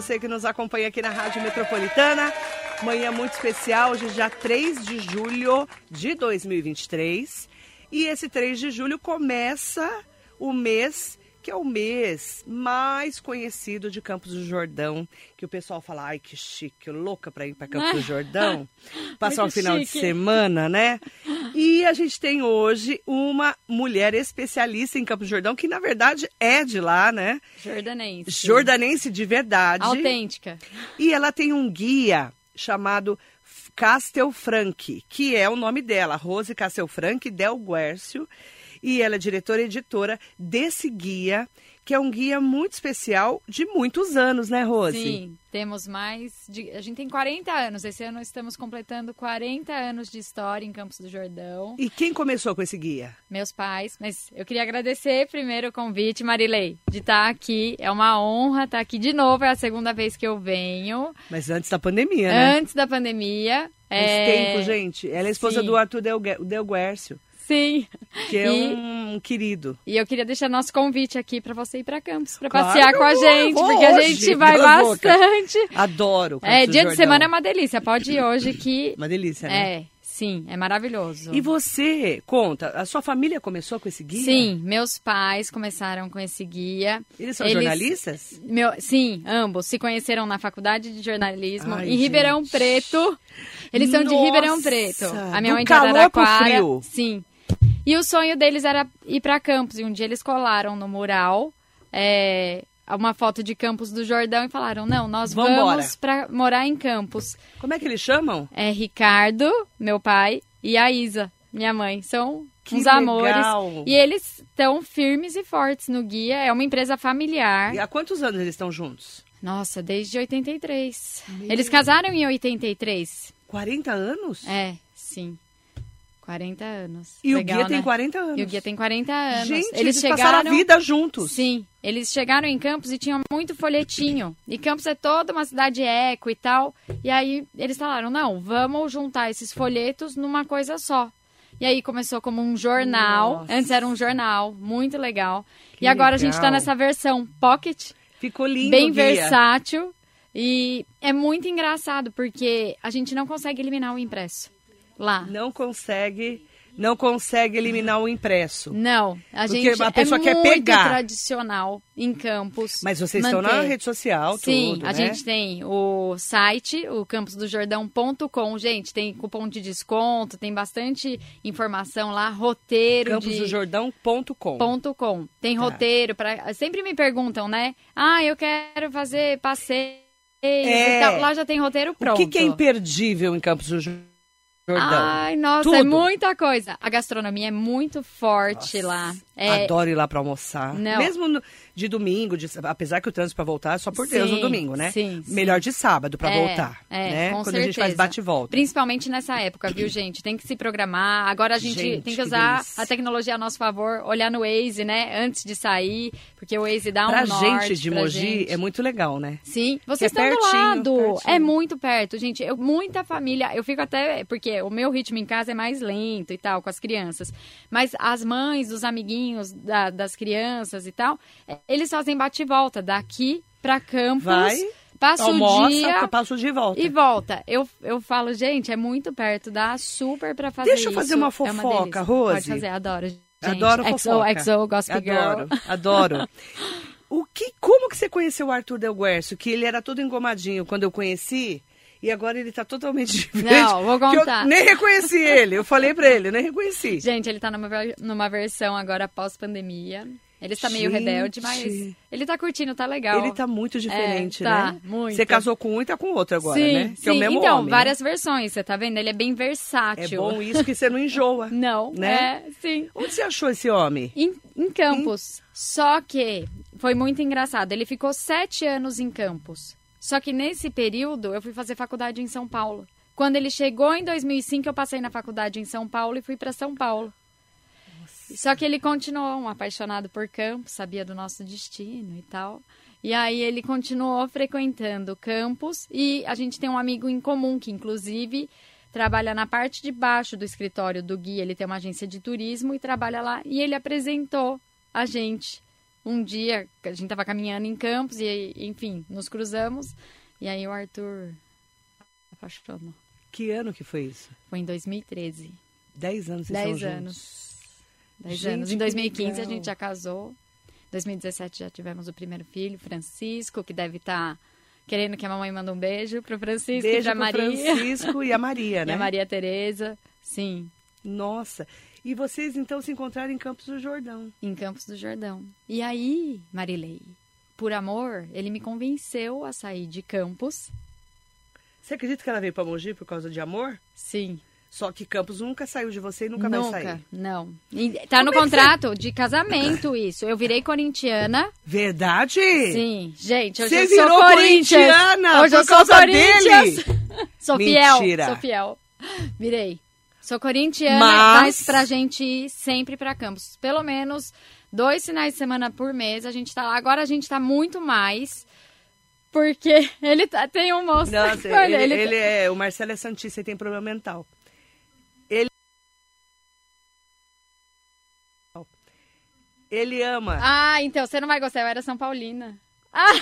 você que nos acompanha aqui na Rádio Metropolitana. Manhã muito especial, hoje já 3 de julho de 2023. E esse 3 de julho começa o mês que é o mês mais conhecido de Campos do Jordão, que o pessoal fala, ai que chique, louca para ir para Campos do Jordão, passar um final chique. de semana, né? E a gente tem hoje uma mulher especialista em Campos do Jordão, que na verdade é de lá, né? Jordanense. Jordanense de verdade. Autêntica. E ela tem um guia chamado Castelfranc, que é o nome dela, Rose Castelfranc Del Guércio e ela é diretora e editora desse guia, que é um guia muito especial de muitos anos, né, Rose? Sim, temos mais. De, a gente tem 40 anos. Esse ano estamos completando 40 anos de história em Campos do Jordão. E quem começou com esse guia? Meus pais. Mas eu queria agradecer primeiro o convite, Marilei, de estar aqui. É uma honra estar aqui de novo. É a segunda vez que eu venho. Mas antes da pandemia, né? Antes da pandemia. Faz é... tempo, gente. Ela é esposa Sim. do Arthur Del, Del Guércio. Sim. Que é e, um querido. E eu queria deixar nosso convite aqui para você ir para Campos, para claro, passear com a gente, porque a gente vai bastante. Boca. Adoro. é, dia Jordão. de semana é uma delícia. Pode ir hoje que. Uma delícia, né? É. Sim, é maravilhoso. E você, conta, a sua família começou com esse guia? Sim, meus pais começaram com esse guia. Eles são Eles, jornalistas? Meu, sim, ambos se conheceram na faculdade de jornalismo Ai, em gente. Ribeirão Preto. Eles Nossa, são de Ribeirão Preto. A minha mãe de Araraquara. Sim. E o sonho deles era ir para Campos. E um dia eles colaram no mural é, uma foto de Campos do Jordão e falaram: não, nós Vambora. vamos para morar em Campos. Como é que eles chamam? É Ricardo, meu pai, e a Isa, minha mãe. São que uns legal. amores. E eles estão firmes e fortes no guia. É uma empresa familiar. E há quantos anos eles estão juntos? Nossa, desde 83. Meu eles casaram em 83. 40 anos? É, sim. 40 anos. E Legal, o guia né? tem 40 anos. E o guia tem 40 anos. Gente, eles, eles chegaram passaram a vida juntos. Sim. Eles chegaram em Campos e tinham muito folhetinho. E Campos é toda uma cidade eco e tal. E aí eles falaram: não, vamos juntar esses folhetos numa coisa só. E aí começou como um jornal. Nossa. Antes era um jornal, muito legal. Que e agora legal. a gente está nessa versão pocket. Ficou lindo. Bem versátil. E é muito engraçado, porque a gente não consegue eliminar o impresso lá. Não consegue não consegue eliminar o impresso. Não, a gente a pessoa é quer muito pegar. tradicional em Campos. Mas vocês manter. estão na rede social, Sim, tudo, a né? gente tem o site, o campusdojordão.com. Gente, tem cupom de desconto, tem bastante informação lá, roteiro campusdojordão.com. De... .com. Tem tá. roteiro para sempre me perguntam, né? Ah, eu quero fazer passeio é... Lá já tem roteiro pronto. O que, que é imperdível em Campos do Jordão? Jordão. Ai, nossa, é Tudo. é muita coisa. A gastronomia é muito forte nossa, lá. É... Adoro ir lá para almoçar. Não. Mesmo no, de domingo, de, apesar que o trânsito para voltar é só por Deus sim, no domingo, né? Sim, sim. Melhor de sábado para é, voltar, é, né? Quando certeza. a gente faz bate volta. Principalmente nessa época, viu, gente? Tem que se programar. Agora a gente, gente tem que usar que a tecnologia a nosso favor, olhar no Waze, né, antes de sair, porque o Waze dá pra um gente norte de Mogi gente. é muito legal, né? Sim, vocês é estão pertinho, do lado. Pertinho. É muito perto, gente. Eu, muita família, eu fico até porque o meu ritmo em casa é mais lento e tal com as crianças. Mas as mães, os amiguinhos da, das crianças e tal, é, eles fazem bate-volta daqui para Campos. Vai. Passa almoça, o dia. Passa o dia e volta. E volta. Eu, eu falo, gente, é muito perto, dá super para fazer Deixa eu fazer uma fofoca, é uma Rose. Pode fazer, adoro. Gente. Adoro fofoca. XO, XO, Gossip adoro, Girl. Adoro. O que, como que você conheceu o Arthur Del Guercio? Que ele era todo engomadinho quando eu conheci. E agora ele tá totalmente diferente. Não, vou contar. nem reconheci ele. Eu falei pra ele, nem reconheci. Gente, ele tá numa, numa versão agora pós-pandemia. Ele está meio rebelde, mas ele tá curtindo, tá legal. Ele tá muito diferente, é, tá, né? Muito. Você casou com um e tá com outro agora, sim, né? Que sim. é o mesmo então, homem, né? várias né? versões, você tá vendo? Ele é bem versátil. É bom isso que você não enjoa. não, né? É, sim. Onde você achou esse homem? Em, em Campos. Em... Só que foi muito engraçado. Ele ficou sete anos em Campos. Só que nesse período eu fui fazer faculdade em São Paulo. Quando ele chegou em 2005, eu passei na faculdade em São Paulo e fui para São Paulo. Só que ele continuou um apaixonado por campos, sabia do nosso destino e tal. E aí ele continuou frequentando campos e a gente tem um amigo em comum que inclusive trabalha na parte de baixo do escritório do Gui, ele tem uma agência de turismo e trabalha lá e ele apresentou a gente um dia, a gente tava caminhando em Campos e, enfim, nos cruzamos. E aí o Arthur apaixonou. Que ano que foi isso? Foi em 2013. Dez anos Dez estão anos. juntos. Dez Gente, anos. Em que 2015 a gente já casou. Em 2017 já tivemos o primeiro filho, Francisco, que deve estar querendo que a mamãe mande um beijo pro Francisco e Beijo pro Maria. Francisco e a Maria, E né? a Maria Tereza. Sim, Nossa. E vocês então se encontraram em Campos do Jordão. em Campos do Jordão. E aí, Marilei, por amor, ele me convenceu a sair de Campos. Você acredita que ela veio pra Mogi por causa de amor? Sim, Só que Campos nunca saiu de você e nunca, nunca, vai sair. não. E tá no contrato de casamento isso. Eu virei corintiana. Verdade? Sim, gente, hoje Você eu sou virou Corinthians. corintiana Hoje eu sou causa Corinthians. sou Mentira. fiel, sou fiel. Virei. Sou corintiana, Mas- mas... pra gente ir sempre pra Campos. Pelo menos dois finais de semana por mês a gente tá lá. Agora a gente tá muito mais, porque ele tá- tem um moço. Nossa, ele, ele- ele é, o Marcelo é santista e tem problema mental. Ele Ele ama. Ah, então você não vai gostar, eu era São Paulina. Ah,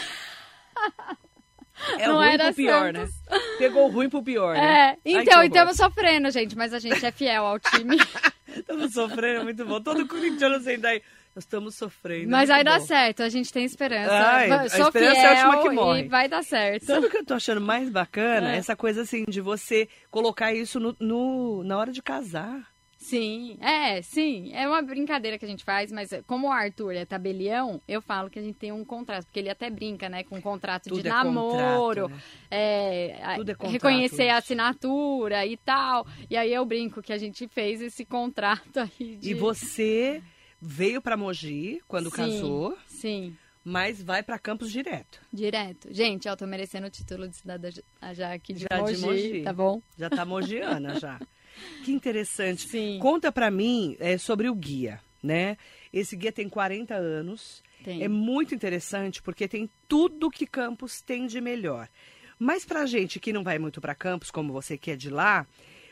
é não ruim era pro pior, Santos. né? Pegou ruim pro pior, né? é. Ai, Então, horror. estamos sofrendo, gente, mas a gente é fiel ao time. Estamos sofrendo, muito bom. Todo corintiano senta aí. Nós estamos sofrendo. Mas vai dar bom. certo, a gente tem esperança. Ai, a Sou esperança é a última que morre. e vai dar certo. Sabe o que eu tô achando mais bacana? É. Essa coisa assim de você colocar isso no, no- na hora de casar. Sim, é, sim. É uma brincadeira que a gente faz, mas como o Arthur é tabelião, eu falo que a gente tem um contrato, porque ele até brinca, né, com um contrato Tudo de é namoro, contrato, né? é, Tudo é contrato reconhecer a assinatura e tal. E aí eu brinco que a gente fez esse contrato aí de... E você veio pra Mogi quando Sim, casou, Sim, mas vai pra Campos direto. direto. Gente, eu tô merecendo o título de cidadã já- aqui de, Já de Mogi, Mogi. tá bom? Já tá mogiana já. Que interessante. Sim. Conta pra mim é, sobre o guia, né? Esse guia tem 40 anos. Tem. É muito interessante porque tem tudo que Campos tem de melhor. Mas pra gente que não vai muito pra Campos, como você que é de lá,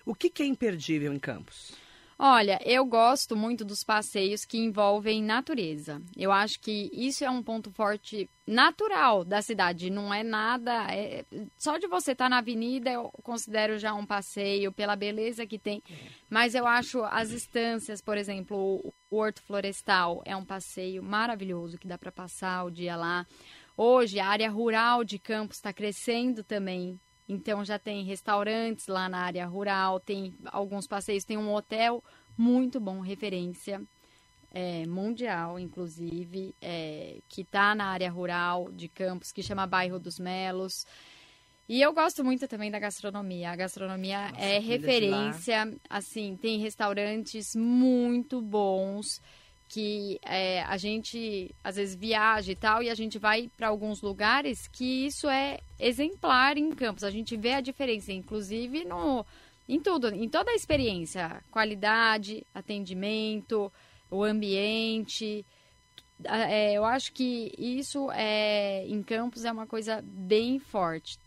o que, que é imperdível em Campos? Olha, eu gosto muito dos passeios que envolvem natureza. Eu acho que isso é um ponto forte natural da cidade. Não é nada. é- só de você estar na avenida, eu considero já um passeio pela beleza que tem. Mas eu acho as estâncias, por exemplo, o o Horto Florestal é um passeio maravilhoso que dá para passar o dia lá. Hoje, a área rural de Campos está crescendo também. Então já tem restaurantes lá na área rural, tem alguns passeios, tem um hotel muito bom, referência é, mundial, inclusive, é, que está na área rural de Campos, que chama Bairro dos Melos. E eu gosto muito também da gastronomia. A gastronomia Nossa, é referência, assim, tem restaurantes muito bons que é, a gente às vezes viaja e tal e a gente vai para alguns lugares que isso é exemplar em Campos. A gente vê a diferença, inclusive no em tudo, em toda a experiência, qualidade, atendimento, o ambiente. É, eu acho que isso é em Campos é uma coisa bem forte.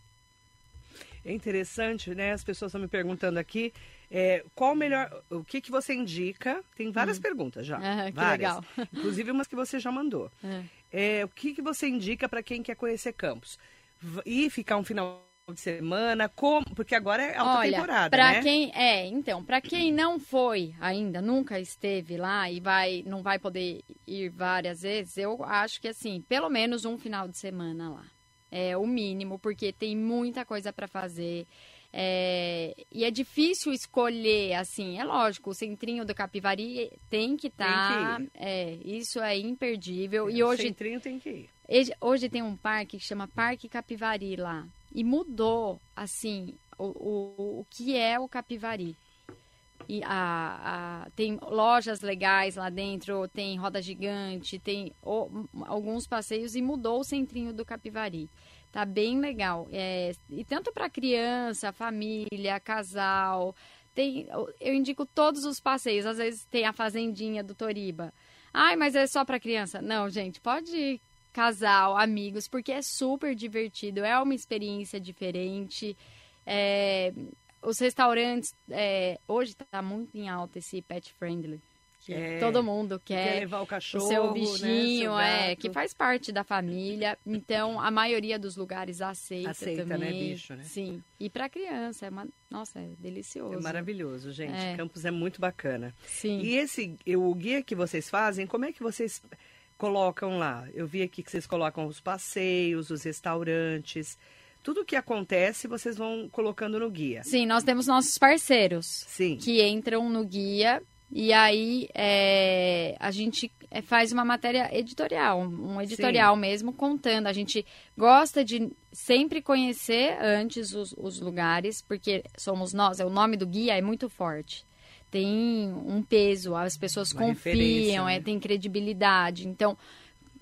É interessante, né? As pessoas estão me perguntando aqui é, qual o melhor. O que, que você indica? Tem várias perguntas já. Ah, que várias. legal. Inclusive umas que você já mandou. É. É, o que, que você indica para quem quer conhecer Campos? Ir ficar um final de semana? Como? Porque agora é alta Olha, temporada, pra né? quem é, então, para quem não foi ainda, nunca esteve lá e vai, não vai poder ir várias vezes, eu acho que assim, pelo menos um final de semana lá. É o mínimo, porque tem muita coisa para fazer. É, e é difícil escolher, assim, é lógico, o centrinho do Capivari tem que estar. Tem é, isso é imperdível. É, e hoje Centrinho tem que ir. Hoje- Hoje tem um parque que chama Parque Capivari lá. E mudou, assim, o, o, o que é o Capivari. E a, a- tem lojas legais lá dentro, tem roda gigante, tem o- alguns passeios e mudou o centrinho do Capivari. Tá bem legal. É, e tanto para criança, família, casal. Tem, eu indico todos os passeios. Às vezes tem a fazendinha do Toriba. Ai, mas é só para criança. Não, gente, pode ir casal, amigos, porque é super divertido. É uma experiência diferente. É, os restaurantes, é, hoje tá muito em alta esse pet friendly, que É, todo mundo Quer quer. levar o O cachorro, seu né, bichinho, seu é, que faz parte da família. Então, a maioria dos lugares aceita, Aceita, né, também. bicho, né? Sim. E para criança, é uma... nossa, é delicioso. É maravilhoso, gente. É. Campos é muito bacana. Sim. E esse, o guia que vocês fazem, como é que vocês colocam lá? Eu vi aqui que vocês colocam os passeios, os restaurantes, tudo o que acontece vocês vão colocando no guia. Sim, nós temos nossos parceiros Sim. que entram no guia e aí é, a gente é, faz uma matéria editorial, um editorial mesmo contando. A gente gosta de sempre conhecer antes os, os lugares, porque somos nós, é o nome do guia é muito forte. Tem um peso, as pessoas Uma confiam, né? é, tem credibilidade. Então,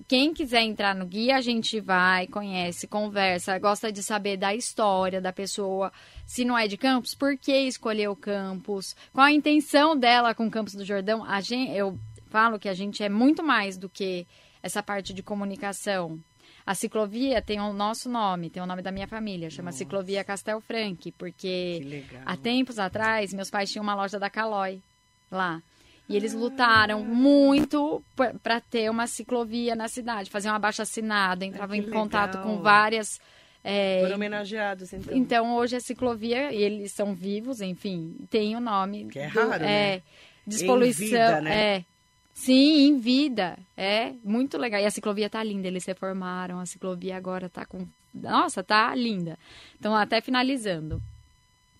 quem quiser entrar no guia, a gente vai, conhece, conversa, gosta de saber da história da pessoa. Se não é de Campos, por que escolheu Campos? Qual a intenção dela com Campos do Jordão? A gente, eu falo que a gente é muito mais do que essa parte de comunicação. A ciclovia tem o nosso nome, tem o nome da minha família, chama Nossa. Ciclovia Castel Frank, porque. Há tempos atrás, meus pais tinham uma loja da Calói lá. E eles lutaram muito para ter uma ciclovia na cidade, fazer um abaixo assinado, entravam que em contato com legal. várias. é, Foram homenageados, então. então hoje a ciclovia, e eles são vivos, enfim, tem o nome. Que é do- raro, né? É, despoluição. Em vida, né? É. Sim, em vida. É muito legal. E a ciclovia tá linda, eles reformaram. A ciclovia agora tá com. Nossa, tá linda. Então, até finalizando.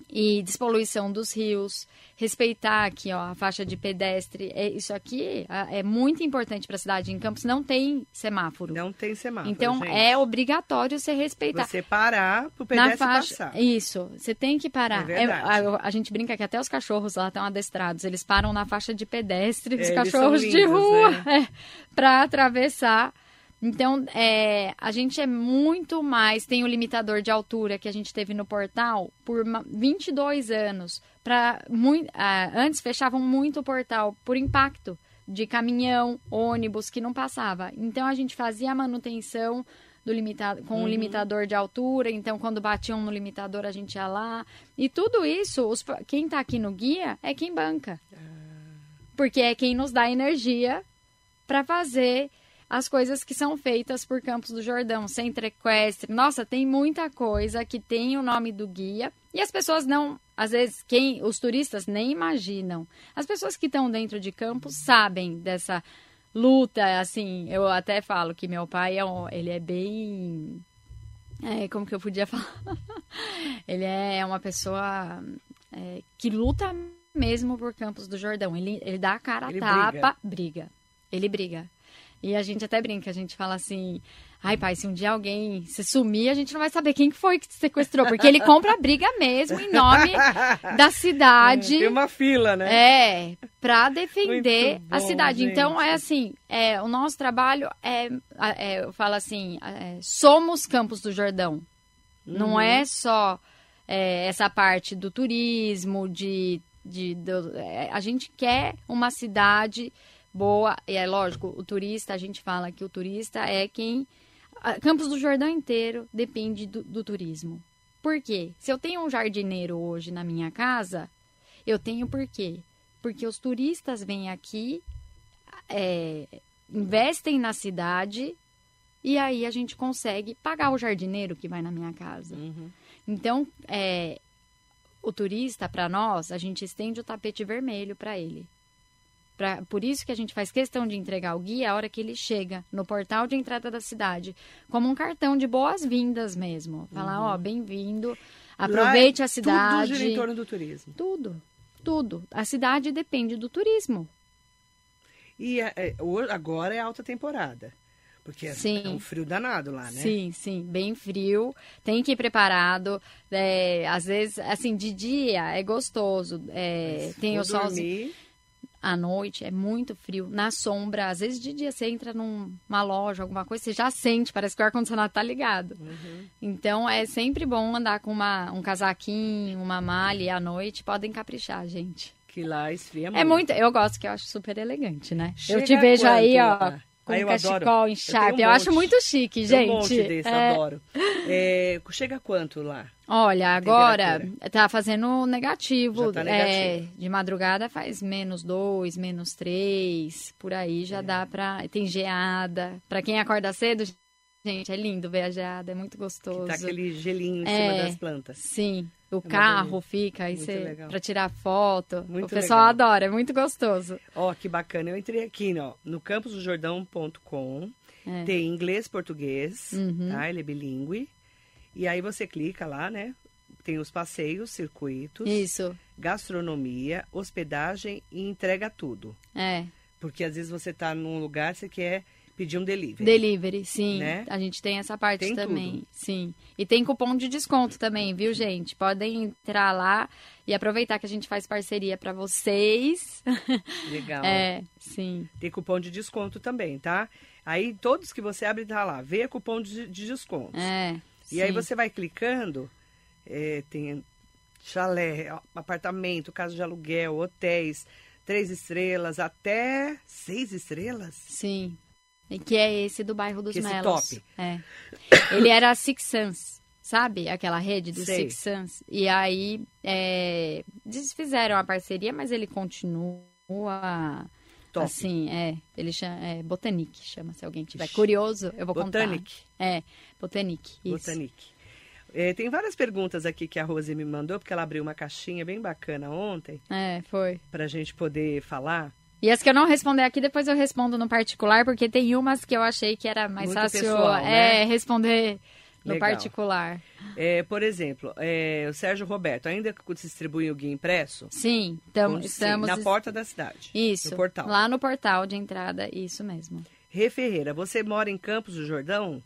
E despoluição dos rios, respeitar aqui ó, a faixa de pedestre. É, isso aqui é, é muito importante para a cidade. Em Campos não tem semáforo. Não tem semáforo, então gente. é obrigatório você respeitar. Você parar pro Na pedestre faixa, passar. isso, você tem que parar. É verdade. a, a gente brinca que até os cachorros lá estão adestrados, eles param na faixa de pedestre, É, os cachorros são de lindos, rua, né? para atravessar. Então, é, a gente é muito mais. Tem o limitador de altura que a gente teve no portal por ma- 22 anos. Pra, mui- ah, antes fechavam muito o portal por impacto de caminhão, ônibus que não passava. Então, a gente fazia a manutenção do limitado, com o limitador de altura. Então, quando batiam no limitador, a gente ia lá. E tudo isso, os, quem está aqui no guia é quem banca. Porque é quem nos dá energia para fazer as coisas que são feitas por Campos do Jordão, centro equestre. Nossa, tem muita coisa que tem o nome do guia e as pessoas não, às vezes, quem os turistas nem imaginam. As pessoas que estão dentro de Campos sabem dessa luta, assim, eu até falo que meu pai é ele é bem é, como que eu podia falar? ele é uma pessoa é, que luta mesmo por Campos do Jordão. Ele, ele dá a cara a Ele tapa, briga. Ele briga. E a gente até brinca, a gente fala assim, ai pai, se um dia alguém se sumir, a gente não vai saber quem que foi que te sequestrou, porque ele compra a briga mesmo em nome da cidade. Tem uma fila, né? É, para defender Muito a bom, cidade. Então, gente. é assim, é, o nosso trabalho é, é, eu falo assim, é, somos Campos do Jordão. Não Uhum. é só é, essa parte do turismo, de, de do- é, a gente quer uma cidade boa. E é lógico, o turista, a gente fala que o turista é quem a- Campos do Jordão inteiro depende do, do turismo. Por quê? Se eu tenho um jardineiro hoje na minha casa, eu tenho por quê? Porque os turistas vêm aqui, é, investem na cidade e aí a gente consegue pagar o jardineiro que vai na minha casa. Uhum. Então, é, o turista, para nós, a gente estende o tapete vermelho para ele. Pra, por isso que a gente faz questão de entregar o guia a hora que ele chega no portal de entrada da cidade, como um cartão de boas-vindas mesmo. Falar, ó, bem-vindo, aproveite Lá é a cidade. Tudo gira em torno do turismo. Tudo, tudo. A cidade depende do turismo. E é, é, agora é alta temporada. Porque é- Sim. é um frio danado lá, né? Sim, sim, bem frio. Tem que ir preparado. É, às vezes, assim, de dia é gostoso. é, tem o solzinho. dormir, À noite é muito frio. Na sombra, às vezes de dia você entra numa loja, alguma coisa, você já sente, parece que o ar-condicionado tá ligado. Uhum. Então é sempre bom andar com uma, um casaquinho, uma malha e à noite. Podem caprichar, gente. que lá esfria muito. É muito. Eu gosto que eu acho super elegante, né? Chega eu te vejo quanto aí, ó. Com Ah, cachecol em Eu tenho Eu, um acho muito chique, Tem gente. um monte desse, É. adoro. É, chega quanto lá? Olha, agora tá fazendo negativo. Tá É, negativo. de madrugada faz menos dois, menos três, por aí É. já dá pra. Tem geada. Pra quem acorda cedo, gente, é lindo ver a geada, é muito gostoso. Que tá aquele gelinho em É. cima das plantas. Sim, o uma carro fica aí para tirar foto. Muito o pessoal legal. adora, é muito gostoso. Ó, que bacana. Eu entrei aqui, ó, no campusdojordão.com. É. Tem inglês, português, Uhum. tá? Ele é bilíngue. E aí você clica lá, né? Tem os passeios, circuitos, Isso, gastronomia, hospedagem e entrega tudo. é. Porque às vezes você tá num lugar, você quer pedir um delivery. Delivery, sim. Né? A gente tem essa parte Tem também. tudo. Sim. E tem cupom de desconto também, viu, gente? Podem entrar lá e aproveitar que a gente faz parceria para vocês. Legal. É, sim. Tem cupom de desconto também, tá? Aí todos que você abre tá lá, vê cupom de, de desconto. É. E aí sim. você vai clicando, é, tem chalé, apartamento, casa de aluguel, hotéis, três estrelas, até seis estrelas. Sim. Que é esse do bairro dos Que esse Melos. top. É. Ele era Six Suns, sabe? Aquela rede do Sei. Six Suns. E aí é, desfizeram a parceria, mas ele continua Top. assim, é. Ele chama é, Botanic, chama. Se alguém tiver curioso, eu vou Botanic. contar. É, Botanic. Isso. Botanic. É, tem várias perguntas aqui que a Rose me mandou, porque ela abriu uma caixinha bem bacana ontem, É, foi. pra gente poder falar. E as que eu não responder aqui, depois eu respondo no particular, porque tem umas que eu achei que era mais Muito fácil pessoal, é, né? responder no Legal. particular. É, por exemplo, é, o Sérgio Roberto, ainda distribui o guia impresso? Sim, então Onde? Sim, estamos. na porta da cidade. Isso. No portal. Lá no portal de entrada, isso mesmo. Rê Ferreira, você mora em Campos do Jordão?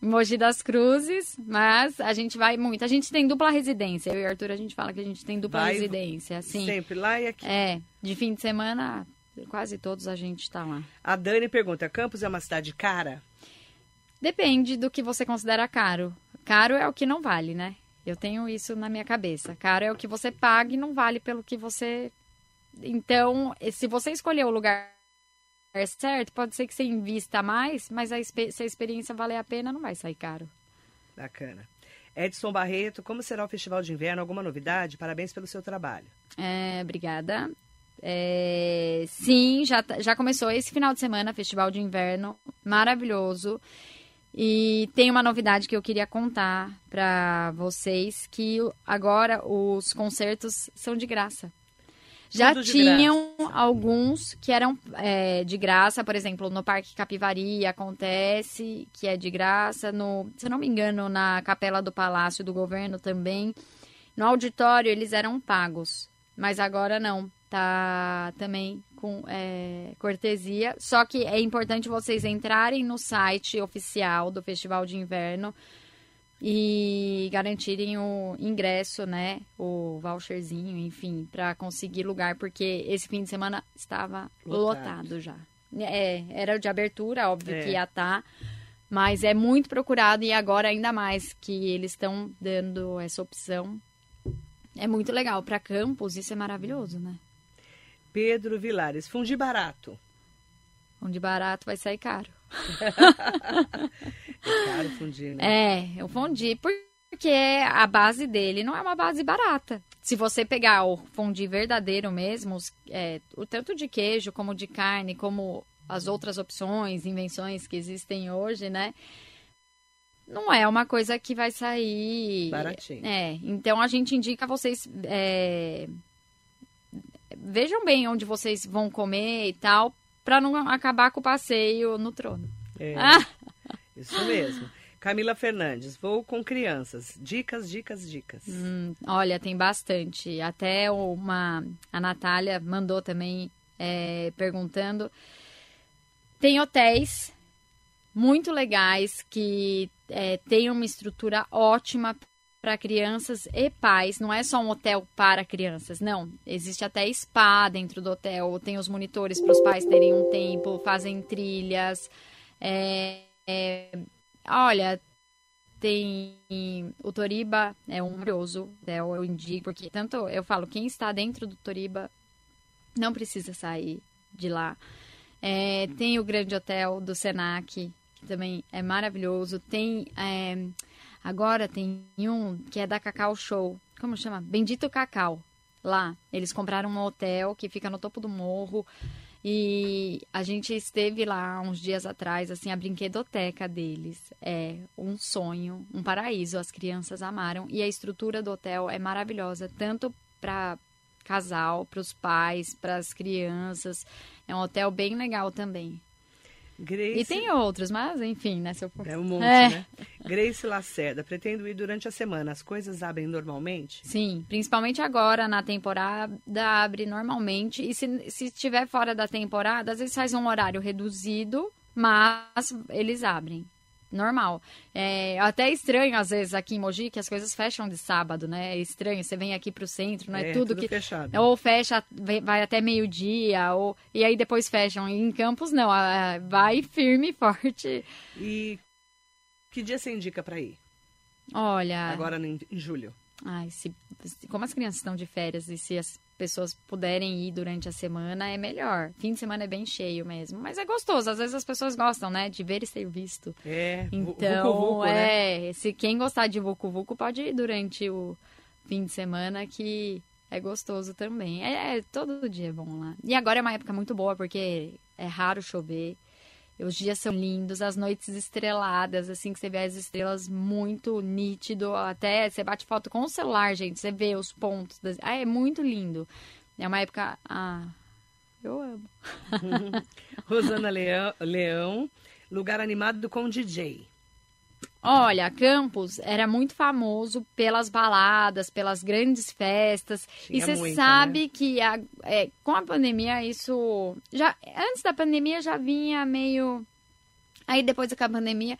Mogi das Cruzes, mas a gente vai muito. A gente tem dupla residência. Eu e o Arthur, a gente fala que a gente tem dupla Vai- residência. Sim. Sempre lá e aqui. É, de fim de semana, quase todos a gente tá lá. A Dani pergunta: Campos é uma cidade cara? Depende do que você considera caro. Caro é o que não vale, né? Eu tenho isso na minha cabeça. Caro é o que você paga e não vale pelo que você. Então, se você escolher o lugar certo, pode ser que você invista mais, mas a se a experiência valer a pena, não vai sair caro. Bacana. Edson Barreto, como será o Festival de Inverno? Alguma novidade? Parabéns pelo seu trabalho. É, obrigada. É, sim, já, tá- já começou esse final de semana, Festival de Inverno, maravilhoso. E tem uma novidade que eu queria contar para vocês, que agora os concertos são de graça. Já Tudo tinham alguns que eram é, de graça, por exemplo, no Parque Capivari acontece, que é de graça, no, se eu não me engano, na Capela do Palácio do Governo também. No auditório eles eram pagos, mas agora não, tá também com é, cortesia. Só que é importante vocês entrarem no site oficial do Festival de Inverno e garantirem o ingresso, né, o voucherzinho, enfim, para conseguir lugar, porque esse fim de semana estava Lotado. lotado, já. É, era o de abertura, óbvio É. que ia estar, mas é muito procurado e agora ainda mais que eles estão dando essa opção. É muito legal para campos, isso é maravilhoso, né? Pedro Vilares, fundi barato. Onde barato vai sair caro. É caro fundir, né? É, fundi porque a base dele não é uma base barata. Se você pegar o fundi verdadeiro mesmo, é, o tanto de queijo como de carne, como as outras opções, invenções que existem hoje, né? Não é uma coisa que vai sair. Baratinho. É, então a gente indica vocês. é, vejam bem onde vocês vão comer e tal, para não acabar com o passeio no trono. É, Ah! Isso mesmo. Camila Fernandes, vou com crianças. Dicas, dicas, dicas. Hum, olha, tem bastante. Até uma. A Natália mandou também é, perguntando. Tem hotéis muito legais que é, têm uma estrutura ótima para crianças e pais. Não é só um hotel para crianças, não. Existe até spa dentro do hotel. Tem os monitores para os pais terem um tempo, fazem trilhas. É, é, olha, tem o Toriba, é um maravilhoso hotel, eu indico, porque tanto eu falo, quem está dentro do Toriba não precisa sair de lá. É, tem o Grande Hotel do Senac, que também é maravilhoso. Tem. É, agora tem um que é da Cacau Show. Como chama? Bendito Cacau. Lá. Eles compraram um hotel que fica no topo do morro. E a gente esteve lá uns dias atrás, assim, a brinquedoteca deles é um sonho, um paraíso. As crianças amaram e a estrutura do hotel é maravilhosa, tanto para casal, para os pais, para as crianças. É um hotel bem legal também. Grace... E tem outros, mas enfim, né? Se eu... É um monte, é. né? Grace Lacerda, pretendo ir durante a semana. As coisas abrem normalmente? Sim, principalmente agora na temporada abre normalmente. E se, se estiver fora da temporada, às vezes faz um horário reduzido, mas eles abrem normal. É até estranho, às vezes, aqui em Mogi, que as coisas fecham de sábado, né? É estranho. Você vem aqui pro centro, não é, é tudo, tudo que. Fechado. Ou fecha, vai até meio-dia, ou e aí depois fecham. E em Campos, não. Vai firme e forte. E que dia você indica para ir? Olha. Agora em julho. Ai, se, como as crianças estão de férias e se as pessoas puderem ir durante a semana, é melhor. Fim de semana é bem cheio mesmo. Mas é gostoso. Às vezes as pessoas gostam, né? De ver e ser visto. É, então, vucu -vucu, é. Né? Se quem gostar de Vucu Vucu pode ir durante o fim de semana, que é gostoso também. É, é todo dia é bom lá. E agora é uma época muito boa, porque é raro chover. Os dias são lindos, as noites estreladas, assim, que você vê as estrelas muito nítido. Até você bate foto com o celular, gente, você vê os pontos. Das... Ah, é muito lindo. É uma época. Ah, eu amo. Rosana Leão, Leão, lugar animado com DJ. Olha, Campos era muito famoso pelas baladas, pelas grandes festas. Tinha e você sabe né? que a, é, com a pandemia isso já antes da pandemia já vinha meio aí depois da pandemia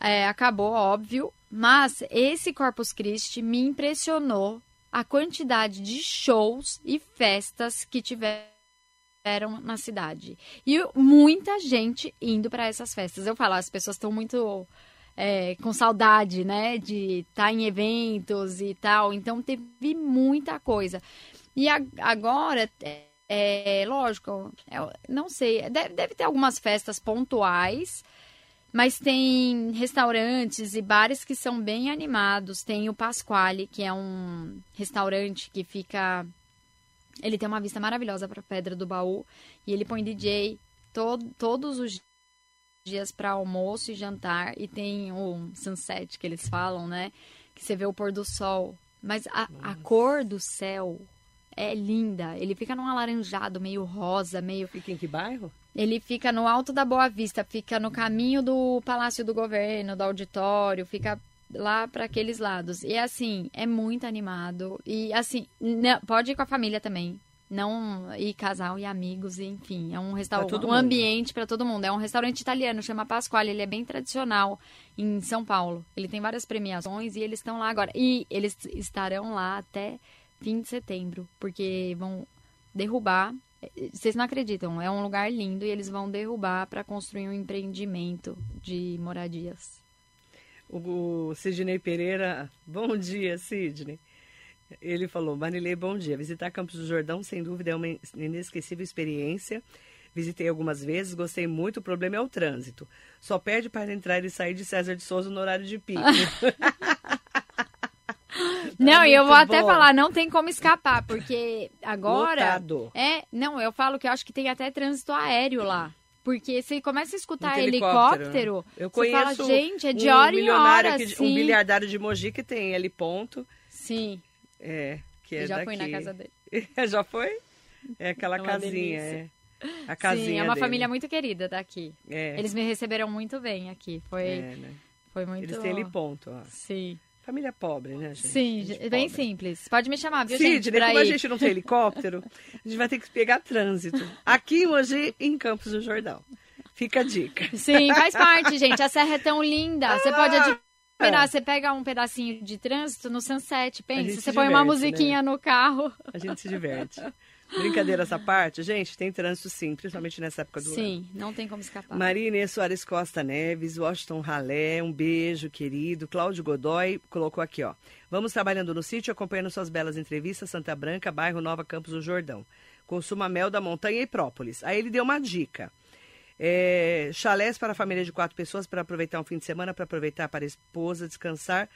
é, acabou óbvio, mas esse Corpus Christi me impressionou a quantidade de shows e festas que tiveram na cidade e muita gente indo para essas festas. Eu falo, as pessoas estão muito é, com saudade, né? De estar tá em eventos e tal. Então teve muita coisa. E a, agora, é, é lógico, eu não sei, deve, deve ter algumas festas pontuais. Mas tem restaurantes e bares que são bem animados. Tem o Pasquale, que é um restaurante que fica. Ele tem uma vista maravilhosa para a Pedra do Baú. E ele põe DJ todo, todos os dias para almoço e jantar e tem o sunset que eles falam, né? Que você vê o pôr do sol. Mas a, a cor do céu é linda. Ele fica num alaranjado, meio rosa, meio. Fica em que bairro? Ele fica no alto da Boa Vista, fica no caminho do Palácio do Governo, do auditório, fica lá para aqueles lados. E assim, é muito animado. E assim, pode ir com a família também não e casal e amigos, enfim, é um restaurante, um mundo. ambiente para todo mundo. É um restaurante italiano, chama Pasquale, ele é bem tradicional em São Paulo. Ele tem várias premiações e eles estão lá agora. E eles estarão lá até fim de setembro, porque vão derrubar. Vocês não acreditam, é um lugar lindo e eles vão derrubar para construir um empreendimento de moradias. O Sidney Pereira, bom dia, Sidney. Ele falou: Marilei, bom dia. Visitar Campos do Jordão, sem dúvida, é uma inesquecível experiência. Visitei algumas vezes, gostei muito. O problema é o trânsito. Só perde para entrar e sair de César de Souza no horário de pico. não, é e eu vou bom. até falar, não tem como escapar, porque agora. Lotado. É, não, eu falo que eu acho que tem até trânsito aéreo lá. Porque você começa a escutar helicóptero, helicóptero eu conheço fala, gente, é de um hora em hora, que, Um bilhardário de Mogi que tem heliponto. Sim. É, que é já daqui. fui na casa dele. já foi? É aquela é casinha, é. A casinha Sim, é uma dele. família muito querida daqui. É. Eles me receberam muito bem aqui. Foi, é, né? foi muito... Eles têm ali ponto, ó. Sim. Família pobre, né, gente? Sim, gente bem pobre. simples. Pode me chamar, viu, Sim, gente? como aí. a gente não tem helicóptero, a gente vai ter que pegar trânsito. Aqui Mogi, em Campos do Jordão. Fica a dica. Sim, faz parte, gente. A serra é tão linda. Você pode você pega um pedacinho de trânsito no sunset, pensa. Você põe diverte, uma musiquinha né? no carro. A gente se diverte. Brincadeira essa parte, gente, tem trânsito sim, principalmente nessa época do sim, ano. Sim, não tem como escapar. Maria Inês Soares Costa Neves, Washington Ralé, um beijo, querido. Cláudio Godoy colocou aqui, ó. Vamos trabalhando no sítio, acompanhando suas belas entrevistas, Santa Branca, bairro Nova Campos do Jordão. Consuma mel da montanha e própolis. Aí ele deu uma dica. É, chalés para a família de quatro pessoas para aproveitar um fim de semana, para aproveitar para a esposa descansar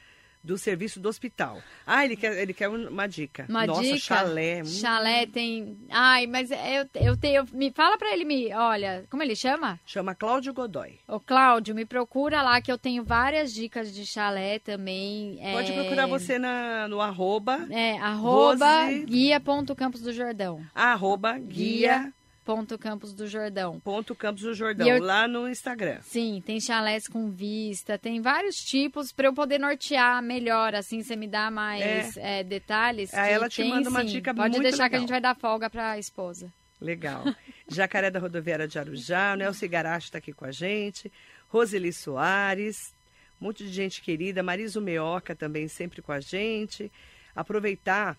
do serviço do hospital. Ah, ele quer, ele quer uma dica. Uma Nossa, dica. chalé. hum. Chalé tem. Ai, mas eu, eu tenho. Me fala pra ele me. Olha, como ele chama? Chama Cláudio Godoy. Ô, Cláudio, me procura lá que eu tenho várias dicas de chalé também. Pode é, procurar você na, no arroba, É, arroba Rose- guia.campos do Jordão. arroba guia Ponto Campos do Jordão. ponto Campos do Jordão, eu- lá no Instagram. Sim, tem chalés com vista, tem vários tipos pra eu poder nortear melhor, assim, você me dá mais é, detalhes. Aí ela te tem, manda uma sim. dica Pode muito deixar que a legal. gente vai dar folga pra esposa. Legal. Jacaré da Rodoviária de Arujá, o Nelson Igarashi está aqui com a gente, Roseli Soares, um monte de gente querida, Mariso Meoca também sempre com a gente. Aproveitar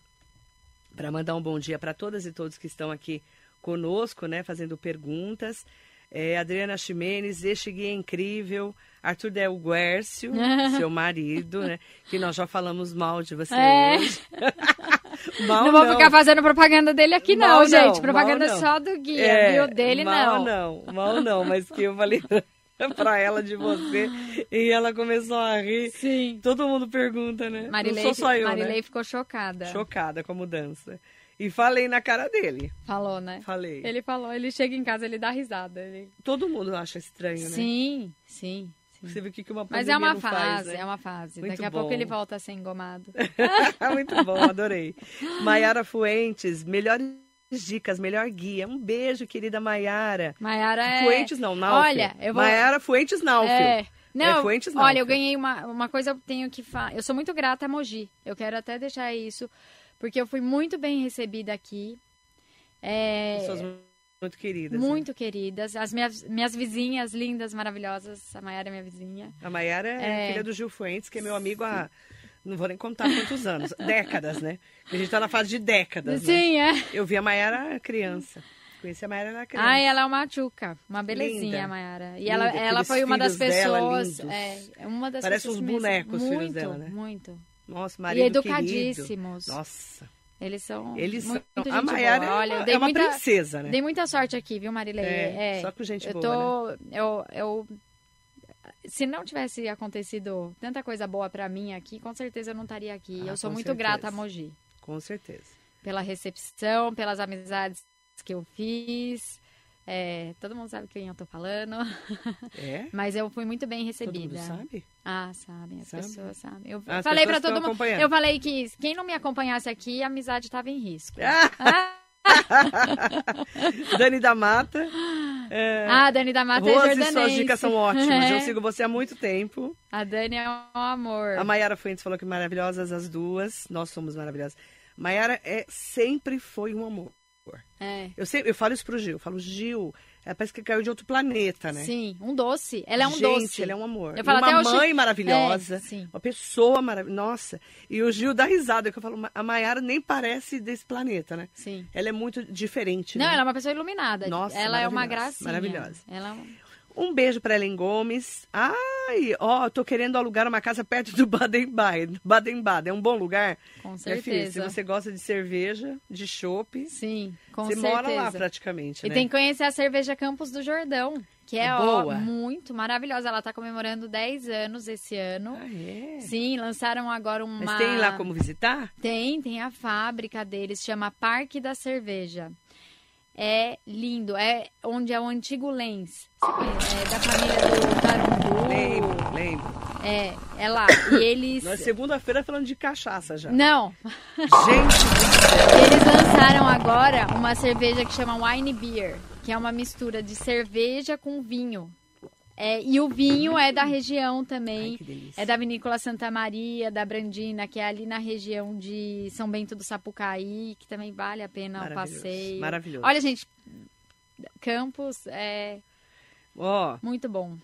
para mandar um bom dia para todas e todos que estão aqui conosco, né, fazendo perguntas. É, Adriana Ximenes, este guia é incrível. Arthur Del Guércio, seu marido, né? Que nós já falamos mal de você É. hoje. mal não vou ficar fazendo propaganda dele aqui, não, Mal não, gente. Propaganda não. só do guia, É, viu? Dele mal não. não. Mal não, mas que eu falei pra ela de você e ela começou a rir. Sim. Todo mundo pergunta, né? Marilei, não sou só eu, Marilei né? ficou chocada. Chocada com a mudança. E falei na cara dele. Falou, né? Falei. Ele falou, ele chega em casa, ele dá risada. Ele... Todo mundo acha estranho, né? Sim, sim. Você vê o que uma Mas é uma não fase, faz, né? é uma fase. Muito Daqui a bom. pouco ele volta a ser engomado. Muito bom, adorei. Maiara Fuentes, melhores dicas, melhor guia. Um beijo, querida Maiara. Maiara é... Fuentes não, Naufel. Olha, eu vou... Maiara Naufel. Naufel. É. Não, Fuentes, olha, Naufel. eu ganhei uma, uma coisa, eu tenho que falar. Eu sou muito grata a Mogi. Eu quero até deixar isso, porque eu fui muito bem recebida aqui. É, Pessoas muito queridas. né? muito queridas. As minhas, minhas vizinhas lindas, maravilhosas. A Maiara é minha vizinha. A Maiara é, É. filha do Gil Fuentes, que é meu amigo há. Não vou nem contar quantos anos. décadas, né? A gente tá na fase de décadas. né? Sim, é. Eu vi a Maiara criança. Conheci a Maiara na criança. Ai, ela é uma tchuca, uma belezinha, a Maiara. E Linda, ela, ela foi uma das dela, pessoas. lindos. É, uma das Parece pessoas uns bonecos, os muito, filhos dela, né? Muito. Nossa, E marido educadíssimos. querido. Nossa. Eles são. Eles muito, são. gente A Maiara boa. é Olha, uma, eu dei é uma muita, princesa, né? Dei muita sorte aqui, viu, Marilei? É, É, só com gente eu boa, tô, eu, eu, se não tivesse acontecido tanta coisa boa pra mim aqui, com certeza eu não estaria aqui. Ah, eu sou muito certeza. grata a Mogi Com certeza. pela recepção, pelas amizades que eu fiz. É, todo mundo sabe quem eu tô falando, É? mas eu fui muito bem Todo mundo recebida. sabe? Ah, sabem, as Sabe? pessoas sabem. Eu As falei pessoas todo mundo. Eu falei que quem não me acompanhasse aqui, a amizade tava em risco. Ah, Dani da Mata. É, ah, Dani da Mata é Rose, jordanense. suas dicas são ótimas. É. Eu sigo você há muito tempo. A Dani é um amor. A Maiara Fuentes falou que maravilhosas as duas. Nós somos maravilhosas. Maiara é, sempre foi um amor. É. Eu, sempre, eu falo isso pro Gil. Eu falo, Gil, ela parece que caiu de outro planeta, né? Sim, um doce. Ela é um Gente, doce. ela é um amor. Eu falo uma mãe maravilhosa. É, sim. Uma pessoa maravilhosa. Nossa. E o Gil dá risada, que eu falo, a Maiara nem parece desse planeta, né? Sim. Ela é muito diferente. Não, né? ela é uma pessoa iluminada. Nossa, ela é uma gracinha. maravilhosa. Ela é um- Um beijo para Ellen Gomes. Ai, ó, tô querendo alugar uma casa perto do Baden-Baden. Baden-Baden é um bom lugar. Com Minha filha, se certeza. você gosta de cerveja, de chopp, Sim, com você certeza. mora lá praticamente, E né? tem que conhecer a cerveja Campos do Jordão, que é, É ó, boa? muito maravilhosa. Ela tá comemorando 10 anos esse ano. Ah, é? Sim, lançaram agora uma. Mas tem lá como visitar? Tem, tem a fábrica deles, chama Parque da Cerveja. É lindo, é onde é o antigo Lens. Você conhece? É da família do Tarumbu. Lembro, lembro. É, é lá. E eles. Nós segunda-feira falando de cachaça já. Não, Gente eles lançaram agora uma cerveja que chama Wine Beer, que é uma mistura de cerveja com vinho. É, e o vinho é da região também. Ai. É da Vinícola Santa Maria, da Brandina, que é ali na região de São Bento do Sapucaí, que também vale a pena o passeio. maravilhoso. Olha, gente, Campos é Ó, muito bom.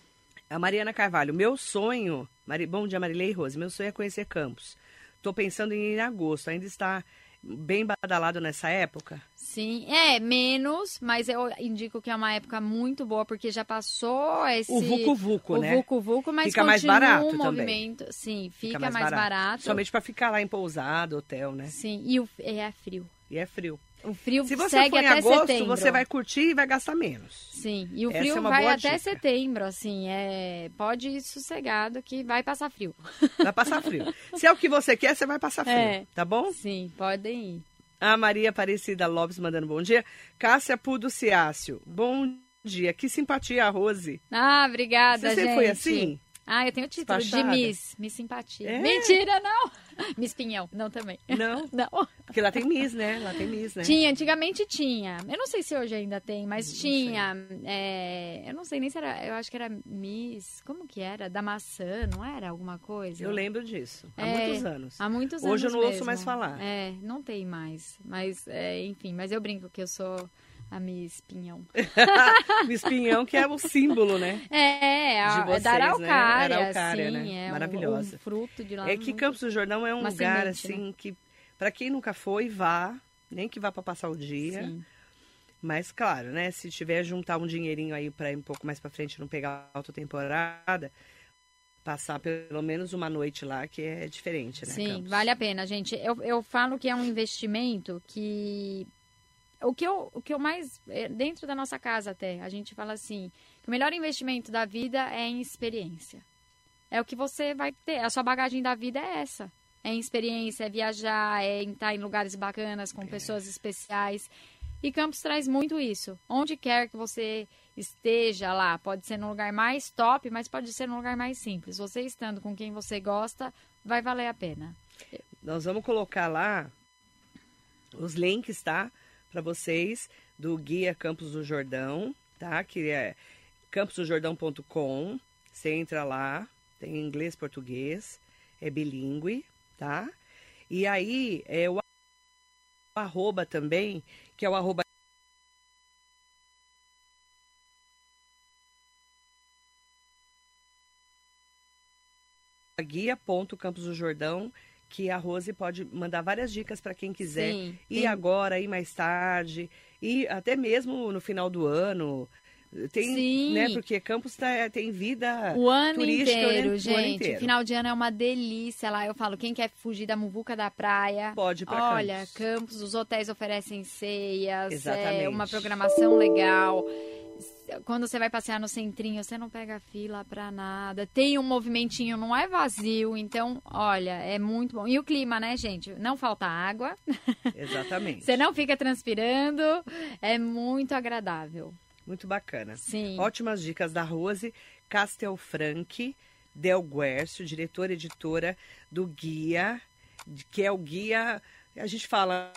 a Mariana Carvalho, meu sonho... Mari... Bom dia, Marilei Rose. Meu sonho é conhecer Campos. Tô pensando em ir em agosto. Ainda está bem badalado nessa época? Sim, é menos, mas eu indico que é uma época muito boa, porque já passou esse... O Vucu Vucu, o né? Vucu Vucu, mas Fica mais barato um também. movimento. Sim, fica, mais, barato. Somente para ficar lá em pousada, hotel, né? Sim, e o, é frio. E é frio. O frio Se você segue for em até agosto, setembro. você vai curtir e vai gastar menos. Sim, e o Essa frio é vai até dica. setembro, assim, é... pode ir sossegado que vai passar frio. Vai passar frio. Se é o que você quer, você vai passar frio, É. tá bom? Sim, podem ir. A Maria Aparecida Lopes mandando bom dia. Cássia Pudo Ciácio, bom dia. Que simpatia, Rose. Ah, obrigada, Você gente. foi assim? Ah, eu tenho o título Despachada? de Miss, Miss Simpatia. É? Mentira, não! Miss Pinhão, não também. Não, Não. porque lá tem Miss, né? Lá tem Miss, né? Tinha, antigamente tinha. Eu não sei se hoje ainda tem, mas Não tinha. é, eu não sei nem se era. Eu acho que era Miss. Como que era? Da maçã, não era alguma coisa? Eu lembro disso. Há É, muitos anos. Há muitos anos. Hoje eu não ouço mesmo. mais falar. É, não tem mais. Mas, é, enfim, mas eu brinco que eu sou a Miss Pinhão. Miss Pinhão, que é o símbolo, né? É, a, De é vocês, da né? Araucária, Araucária, sim, né? é Maravilhosa. Um, fruto de lá. É que Campos do Jordão é um lugar, né? assim, que para quem nunca foi, vá. Nem que vá para passar o dia. Sim. Mas, claro, né? Se tiver juntar um dinheirinho aí para ir um pouco mais para frente, não pegar alta temporada, passar pelo menos uma noite lá, que é diferente, né? Sim, Campos? vale a pena, gente. Eu, eu falo que é um investimento que. O que, eu, o que eu mais. é, Dentro da nossa casa, até, a gente fala assim: que o melhor investimento da vida é em experiência. É o que você vai ter. A sua bagagem da vida é essa. É em experiência, é viajar, é estar em lugares bacanas, com pessoas especiais. E Campos traz muito isso. Onde quer que você esteja lá, pode ser num lugar mais top, mas pode ser num lugar mais simples. Você estando com quem você gosta, vai valer a pena. Nós vamos colocar lá os links, tá? Para vocês do Guia Campos do Jordão, tá? Que é camposdojordão.com. Você entra lá, tem inglês, português, é bilíngue, tá? E aí é o arroba também, que é o arroba guia.campos do Jordão, que a Rose pode mandar várias dicas para quem quiser Sim, ir tem- agora, ir mais tarde, e até mesmo no final do ano. Tem, Sim. né? Porque Campos tá, tem vida O ano turística inteiro, o ano- o ano gente. inteiro. Final de ano é uma delícia lá. Eu falo, quem quer fugir da muvuca da praia, Pode ir pra olha, Campos. Campos, os hotéis oferecem ceias, é Exatamente. uma programação legal. Quando você vai passear no centrinho, você não pega fila pra nada. Tem um movimentinho, não é vazio. Então, olha, é muito bom. E o clima, né, gente? Não falta água. Exatamente. Você não fica transpirando. É muito agradável. Muito bacana. Sim. Ótimas dicas da Rose Castelfranchi Del Guercio, diretora editora do Guia, que é o guia, a gente fala,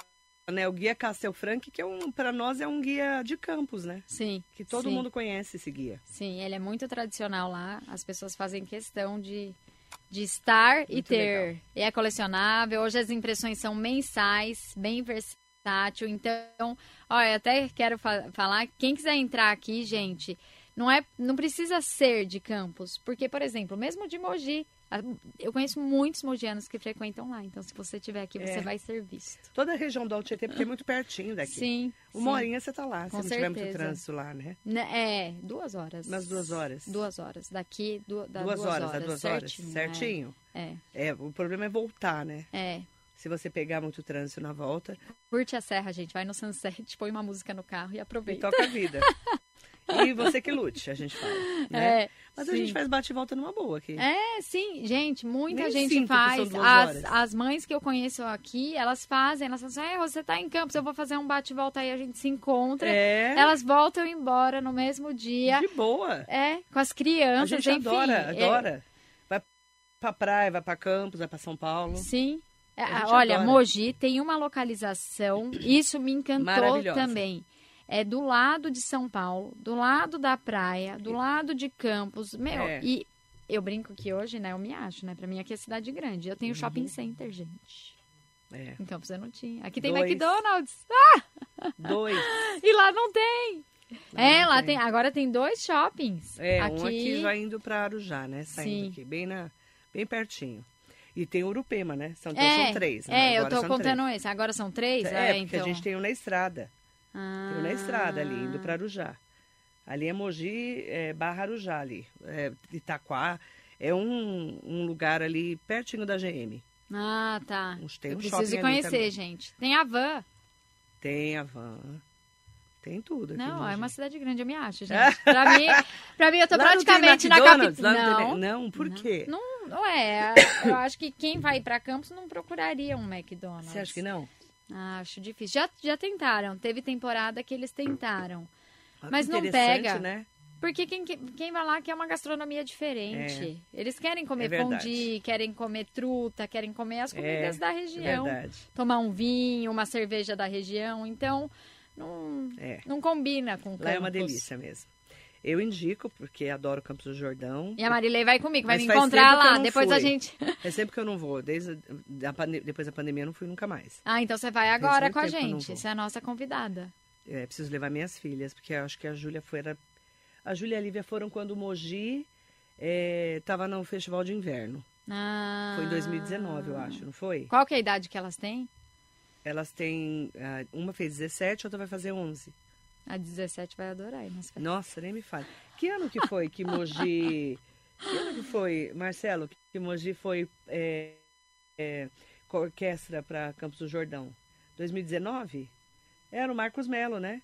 né, o Guia Castelfranchi, que é um, para nós é um guia de campos, né? Sim. Que todo sim. mundo conhece esse guia. Sim, ele é muito tradicional lá. As pessoas fazem questão de, de estar e Muito ter. legal. E é colecionável. Hoje as impressões são mensais, bem versátil. Então, olha, até quero fa- falar, quem quiser entrar aqui, gente, não é, não precisa ser de Campos, porque, por exemplo, mesmo de Mogi, eu conheço muitos mogianos que frequentam lá. Então, se você estiver aqui, você É. vai ser visto. Toda a região do Alto Tietê, porque é muito pertinho daqui. Sim. Uma sim. horinha você tá lá, se Com não tiver muito certeza. trânsito lá, né? Né, É, duas horas. Umas duas horas. Duas horas. Daqui, du, dá duas, duas, horas, dá duas horas, certinho. certinho. É, É, o problema é voltar, né? é. é. Se você pegar muito trânsito na volta, Curte a serra, gente. Vai no sunset, põe uma música no carro e e aproveita. toca a vida. e você que lute, a gente fala. Né? É, Mas a sim. gente faz bate e volta numa boa aqui. É, sim, gente, muita Nem gente faz. As, as mães que eu conheço aqui, elas fazem, elas falam assim, é, você tá em Campos, eu vou fazer um bate e volta aí, a gente se encontra. É, Elas voltam embora no mesmo dia. de boa. É, com as A crianças, gente enfim. adora, é, adora. Vai pra praia, vai pra Campos, vai pra São Paulo. Sim. É, A olha, adora. Mogi tem uma localização, isso me encantou também. É do lado de São Paulo, do lado da praia, do lado de Campos. Meu, É. e eu brinco que hoje, né, eu me acho, né? Pra mim aqui é cidade grande. Eu tenho shopping center, gente. É, Em Campos eu não tinha. Aqui tem Dois. McDonald's. dois. E lá não tem. É, não lá tem. tem. Agora tem dois shoppings. É, aqui, um aqui já indo pra Arujá, né? Saindo Sim. aqui, bem, na, bem pertinho. E tem Urupema, né? São, então É, são três. né? é, eu Agora tô são contando esse. Agora são três? três. Ah, É, porque então. a gente tem um na estrada. Ah. Na estrada ali, indo pra Arujá. Ali é Mogi, é, Barra Arujá ali. É, Itaquá. É um, um lugar ali pertinho da GM. Ah, tá. Tem eu um preciso shopping ali conhecer, gente. Tem a van. Tem a van. Tem tudo aqui. Não, é uma cidade grande, eu me acho, gente. Pra mim, pra mim eu tô Lá não praticamente na capital. Não, Não, não, por quê? não, não é. Eu acho que quem vai pra Campos não procuraria um McDonald's. Você acha que não? Ah, acho difícil. Já, já tentaram. Teve temporada que eles tentaram. Olha Mas que não pega. Né? Porque quem, quem vai lá quer uma gastronomia diferente. Eles querem É comer verdade. fondue, querem comer truta, querem comer as comidas É, da É região. verdade. Tomar um vinho, uma cerveja da região. Então, não, É. não combina com Lá é uma delícia mesmo. Eu indico, porque adoro Campos do Jordão. E a Marilei vai comigo, vai Mas me encontrar lá. Depois a fui. gente. É sempre que eu não vou. Desde a, depois da pandemia eu não fui nunca mais. Ah, então você vai agora com a gente. Você é a nossa convidada. É, preciso levar minhas filhas, porque eu acho que a Júlia foi. era- A Júlia e a Lívia foram quando o Mogi estava no Festival de Inverno. Ah. Foi em 2019, eu acho, não foi? Qual que é a idade que elas têm? Elas têm. ah, Uma fez 17, outra vai fazer 11. A 17 vai adorar ir nas festas. Nossa, nem me fale. Que ano que foi que Mogi. Que ano que foi, Marcelo, que Mogi foi é, é, com orquestra para Campos do Jordão? 2019? Era o Marcos Melo, né?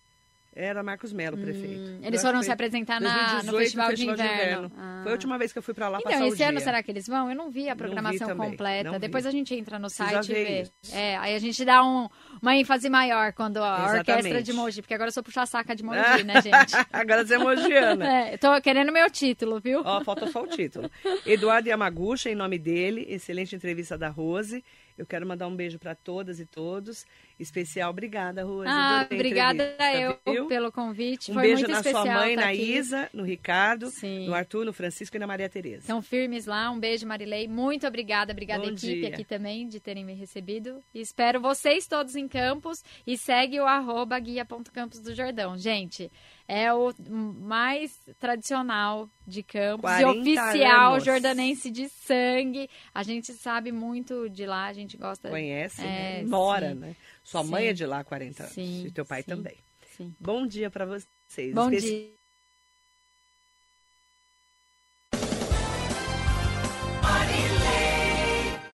Era Marcos Melo, prefeito. Hum, eles foram se apresentar na, 2018, no Festival, de Inverno. Ah. Foi a última vez que eu fui para lá Então, passar esse ano será que eles vão? Eu não vi a vi programação também, completa. vi. Depois a gente entra no Precisa site e vê. isso. É, aí a gente dá um- uma ênfase maior quando a Exatamente. orquestra de Mogi, porque agora eu sou puxa-saca de Mogi, né, gente? Agora você é mogiana. É, tô querendo meu título, viu? Ó, falta só o título. Eduardo Yamaguchi, em nome dele, excelente entrevista da Rose. Eu quero mandar um beijo para todas e todos. Especial, obrigada, Rose. ah, obrigada eu viu? pelo convite. Um Foi beijo muito na especial sua mãe, tá na aqui. Isa, no Ricardo, Sim. no Arthur, no Francisco e na Maria Tereza. Estão firmes lá. Um beijo, Marilei. Muito obrigada. Obrigada, Bom equipe, dia. aqui também, de terem me recebido. E espero vocês todos em Campos. E segue o arroba guia.campos do Jordão. Gente, é o mais tradicional de Campos. E 40 oficial anos. jordanense de sangue. A gente sabe muito de lá. A gente gosta... Conhece, É, né? Mora, sim. né? Sua mãe Sim. é de lá há 40 anos. Sim, e teu pai também. Bom dia para vocês. Bom dia.